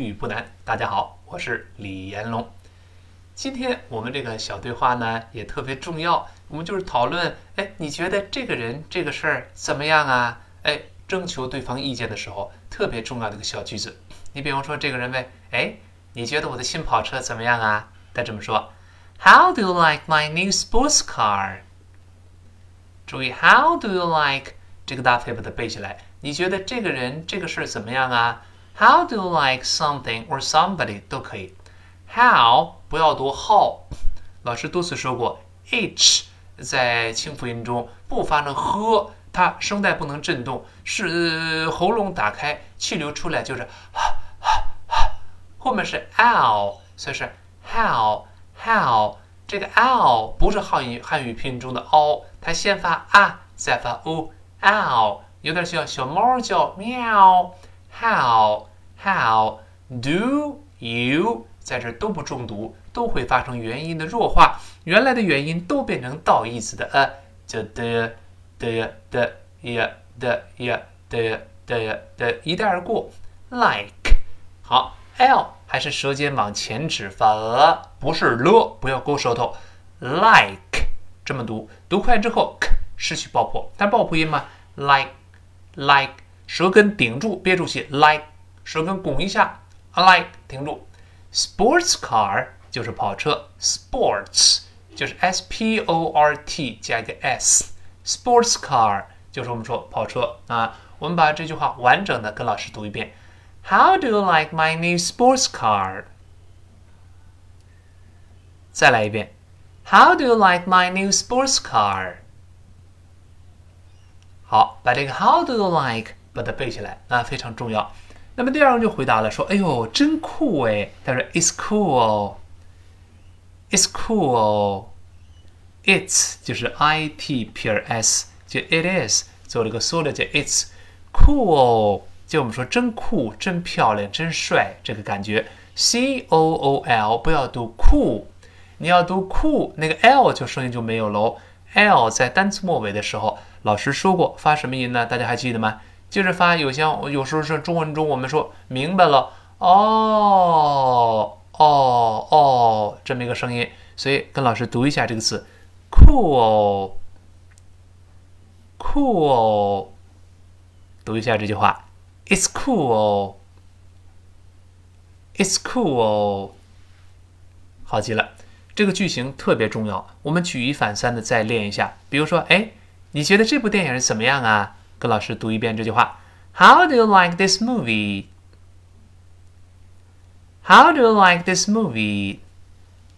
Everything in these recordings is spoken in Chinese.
语不难。大家好，我是李延龙。今天我们这个小对话呢也特别重要，我们就是讨论，哎，你觉得这个人这个事儿怎么样啊？哎，征求对方意见的时候特别重要的一个小句子。你比方说这个人问，哎，你觉得我的新跑车怎么样啊？他这么说：How do you like my new sports car？注意，How do you like 这个搭配把它背起来。你觉得这个人这个事儿怎么样啊？How do you like something or somebody 都可以。How 不要读 how，老师多次说过，h 在清辅音中不发成 h，它声带不能震动，是喉咙打开，气流出来就是哈哈哈。后面是 l，所以是 how how。这个 l 不是汉语汉语拼音中的 o，它先发啊，再发 u，l 有点像小猫叫喵。How how do you 在这都不重读，都会发生元音的弱化，原来的元音都变成倒义词的呃，就的的的呀的呀的的的一带而过。Like 好，l 还是舌尖往前指发呃，不是了，不要勾舌头。Like 这么读，读快之后 k 失去爆破，但爆破音嘛？Like like 舌根顶住，憋住气，like 舌根拱一下，like 停住。Sports car 就是跑车，sports 就是 s p o r t 加一个 s，sports car 就是我们说跑车啊。我们把这句话完整的跟老师读一遍：How do you like my new sports car？再来一遍：How do you like my new sports car？好，把这个 How do you like 把它背起来啊，非常重要。 那么第二个就回答了，说：“哎呦，真酷哎！”他说：“It's cool，It's cool，It's 就是 I T 撇 S，就 It is 做了个缩略，叫 It's cool，就我们说真酷、真漂亮、真帅这个感觉。C O O L 不要读酷，你要读酷，那个 L 就声音就没有喽。L 在单词末尾的时候，老师说过发什么音呢？大家还记得吗？就是发有像有时候是中文中我们说明白了哦哦哦这么一个声音，所以跟老师读一下这个词，cool cool，读一下这句话，it's cool it's cool，好极了，这个句型特别重要，我们举一反三的再练一下，比如说，哎，你觉得这部电影是怎么样啊？跟老师读一遍这句话：How do you like this movie? How do you like this movie?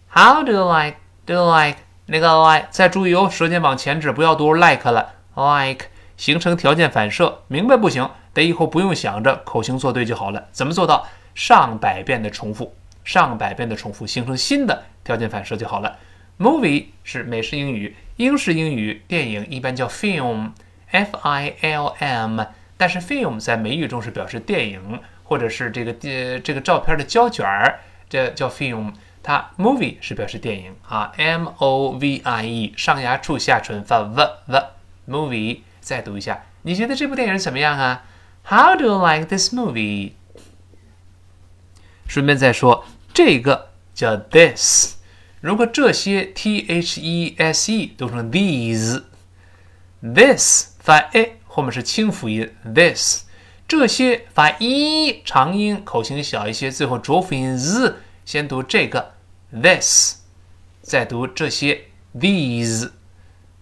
How do you like? Do you like 那个 like？再注意哦，舌尖往前指，不要读 like 了。Like 形成条件反射，明白不行，得以后不用想着，口型做对就好了。怎么做到？上百遍的重复，上百遍的重复，形成新的条件反射就好了。Movie 是美式英语，英式英语电影一般叫 film。F I L M，但是 film 在美语中是表示电影或者是这个呃这个照片的胶卷儿，这叫 film。它 movie 是表示电影啊，M O V I E，上牙处下唇发 v v movie。再读一下，你觉得这部电影怎么样啊？How do you like this movie？顺便再说，这个叫 this。如果这些 T H E S E 读成 these，this。发 a 后面是清辅音，this 这些发 e 长音，口型小一些，最后浊辅音 z，先读这个 this，再读这些 these，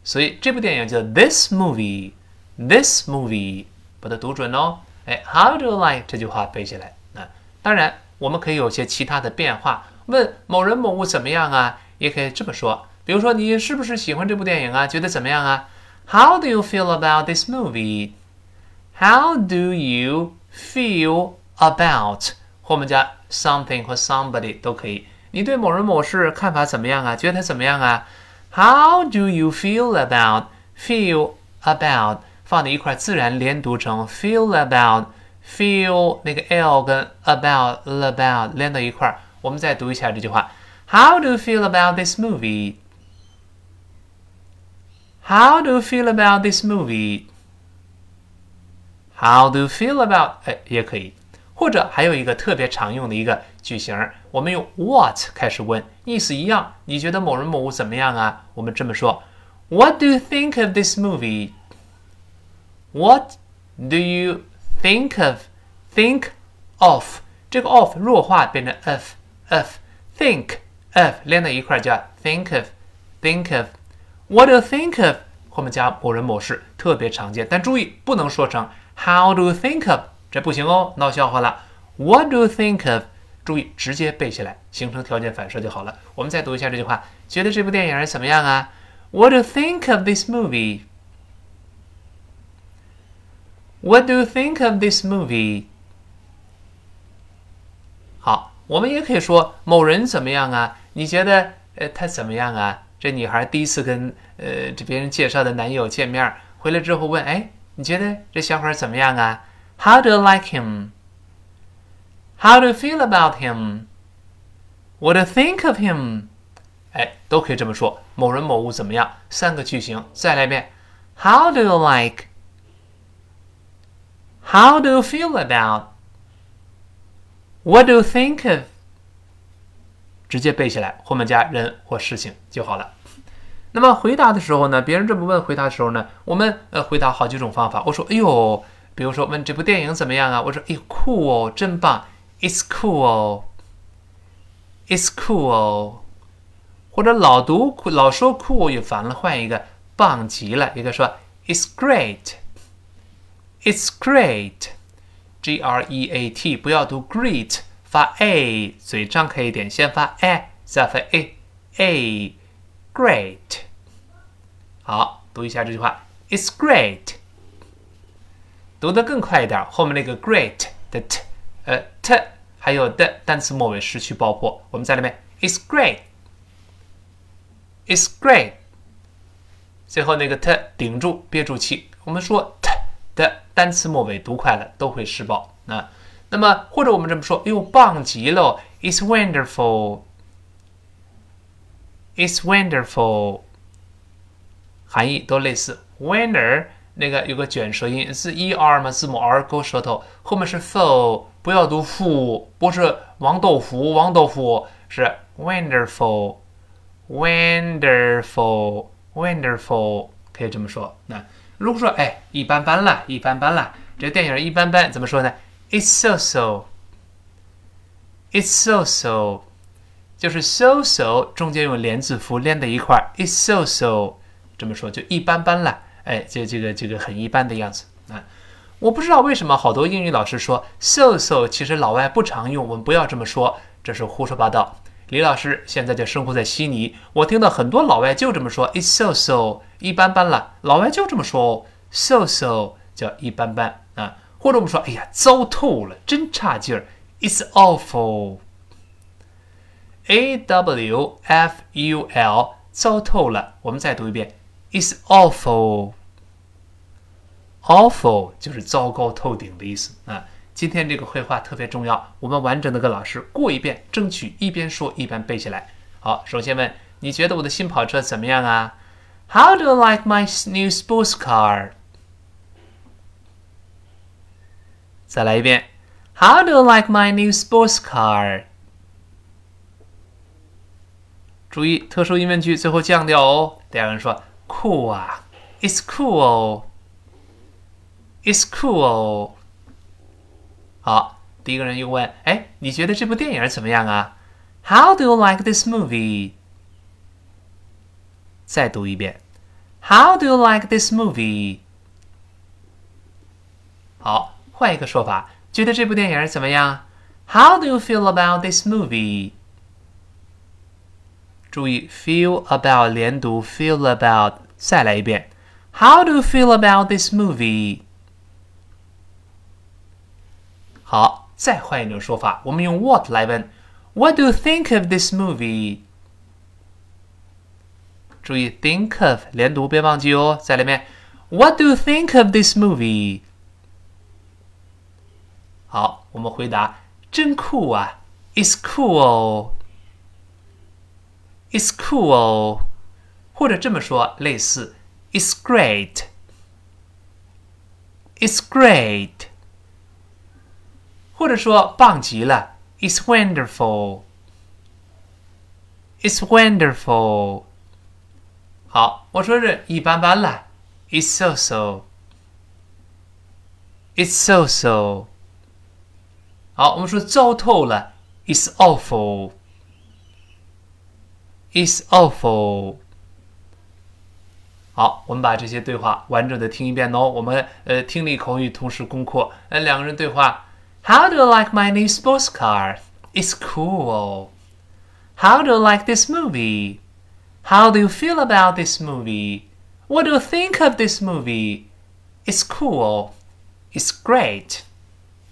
所以这部电影叫 this movie，this movie，把它读准哦。哎，How do you like 这句话背起来啊？当然，我们可以有些其他的变化，问某人某物怎么样啊？也可以这么说，比如说你是不是喜欢这部电影啊？觉得怎么样啊？How do you feel about this movie? How do you feel about 后面加 something 或 somebody 都可以。你对某人某事看法怎么样啊？觉得他怎么样啊？How do you feel about feel about 放在一块，自然连读成 feel about feel 那个 l 跟 about about 连到一块。我们再读一下这句话：How do you feel about this movie? How do you feel about this movie? How do you feel about 哎，也可以， 或者还有一个特别常用的一个句型，我们用 what 开始问，意思一样。你觉得某人某物怎么样啊？我们这么说：What do you think of this movie? What do you think of? Think of 这个 of 弱化变成 of of think of 连在一块叫 think of think of。 What do you think of？后面加某人某事，特别常见，但注意不能说成 How do you think of？这不行哦，闹笑话了。What do you think of？注意，直接背下来，形成条件反射就好了。我们再读一下这句话：觉得这部电影怎么样啊？What do you think of this movie？What do you think of this movie？好，我们也可以说某人怎么样啊？你觉得呃他怎么样啊？这女孩第一次跟呃这别人介绍的男友见面，回来之后问：哎，你觉得这小伙怎么样啊？How do you like him? How do you feel about him? What do you think of him? 哎，都可以这么说。某人某物怎么样？三个句型，再来一遍。How do you like? How do you feel about? What do you think of? 直接背下来，后面加人或事情就好了。那么回答的时候呢，别人这么问回答的时候呢，我们呃回答好几种方法。我说，哎呦。比如说问这部电影怎么样啊？我说哎酷哦，真棒，It's cool，It's cool。或者老读老说 “cool” 也烦了，换一个棒极了。一个说 It's great，It's great，G R E A T，不要读 great，发 a，嘴张开一点，先发 a，再发 a，a，great。好，读一下这句话，It's great。读得更快一点，后面那个 great 的 t，呃 t 还有的单词末尾失去爆破。我们再来一遍，It's great，It's great。最后那个 t 顶住，憋住气。我们说 t 的单词末尾读快了都会失爆啊。那那么或者我们这么说，哎呦棒极了，It's wonderful，It's wonderful，含义都类似，wonder。那个有个卷舌音是 e r 吗？字母 r 勾舌头，后面是 ful，不要读 f，不是王豆腐，王豆腐是 wonderful，wonderful，wonderful，可以这么说。那如果说哎一般般了，一般般了，这电影一般般，怎么说呢？It's so so，It's so so，就是 so so 中间用连字符连在一块儿，It's so so，这么说就一般般了。哎，这这个这个很一般的样子啊！我不知道为什么好多英语老师说 so so，其实老外不常用，我们不要这么说，这是胡说八道。李老师现在就生活在悉尼，我听到很多老外就这么说，it's so so，一般般了。老外就这么说，so so 叫一般般啊。或者我们说，哎呀，糟透了，真差劲儿，it's awful，a w f u l，糟透了。我们再读一遍。It's awful. Awful 就是糟糕透顶的意思啊！今天这个绘画特别重要，我们完整的跟老师过一遍，争取一边说一边背起来。好，首先问你觉得我的新跑车怎么样啊？How do you like my new sports car？再来一遍，How do you like my new sports car？注意特殊疑问句最后降调哦。第二个人说。酷啊！It's cool. It's cool. 好，第一个人又问：“哎，你觉得这部电影怎么样啊？”How do you like this movie？再读一遍：How do you like this movie？好， 换一个说法，觉得这部电影怎么样？How do you feel about this movie？注意，feel about 连读，feel about。再来一遍，How do you feel about this movie？好，再换一种说法，我们用 what 来问，What do you think of this movie？注意，think of 连读，别忘记哦。再来一遍，What do you think of this movie？ 好，我们回答，真酷啊！It's cool。It's cool，或者这么说，类似，It's great，It's great， 或者说棒极了，It's wonderful。It's wonderful。好，我说是一般般了，It's so so。It's so so。 好，我们说糟透了，It's awful。It's awful。好，我们把这些对话完整的听一遍哦。我们呃听力口语同时攻克。呃，两个人对话：How do you like my new sports car? It's cool. How do you like this movie? How do you feel about this movie? What do you think of this movie? It's cool. It's great.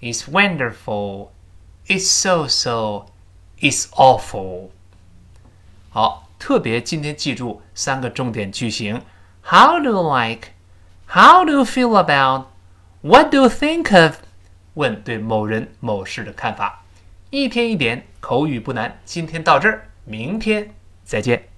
It's wonderful. It's so so. It's awful. 好，特别今天记住三个重点句型：How do you like? How do you feel about? What do you think of? 问对某人某事的看法。一天一点，口语不难。今天到这儿，明天再见。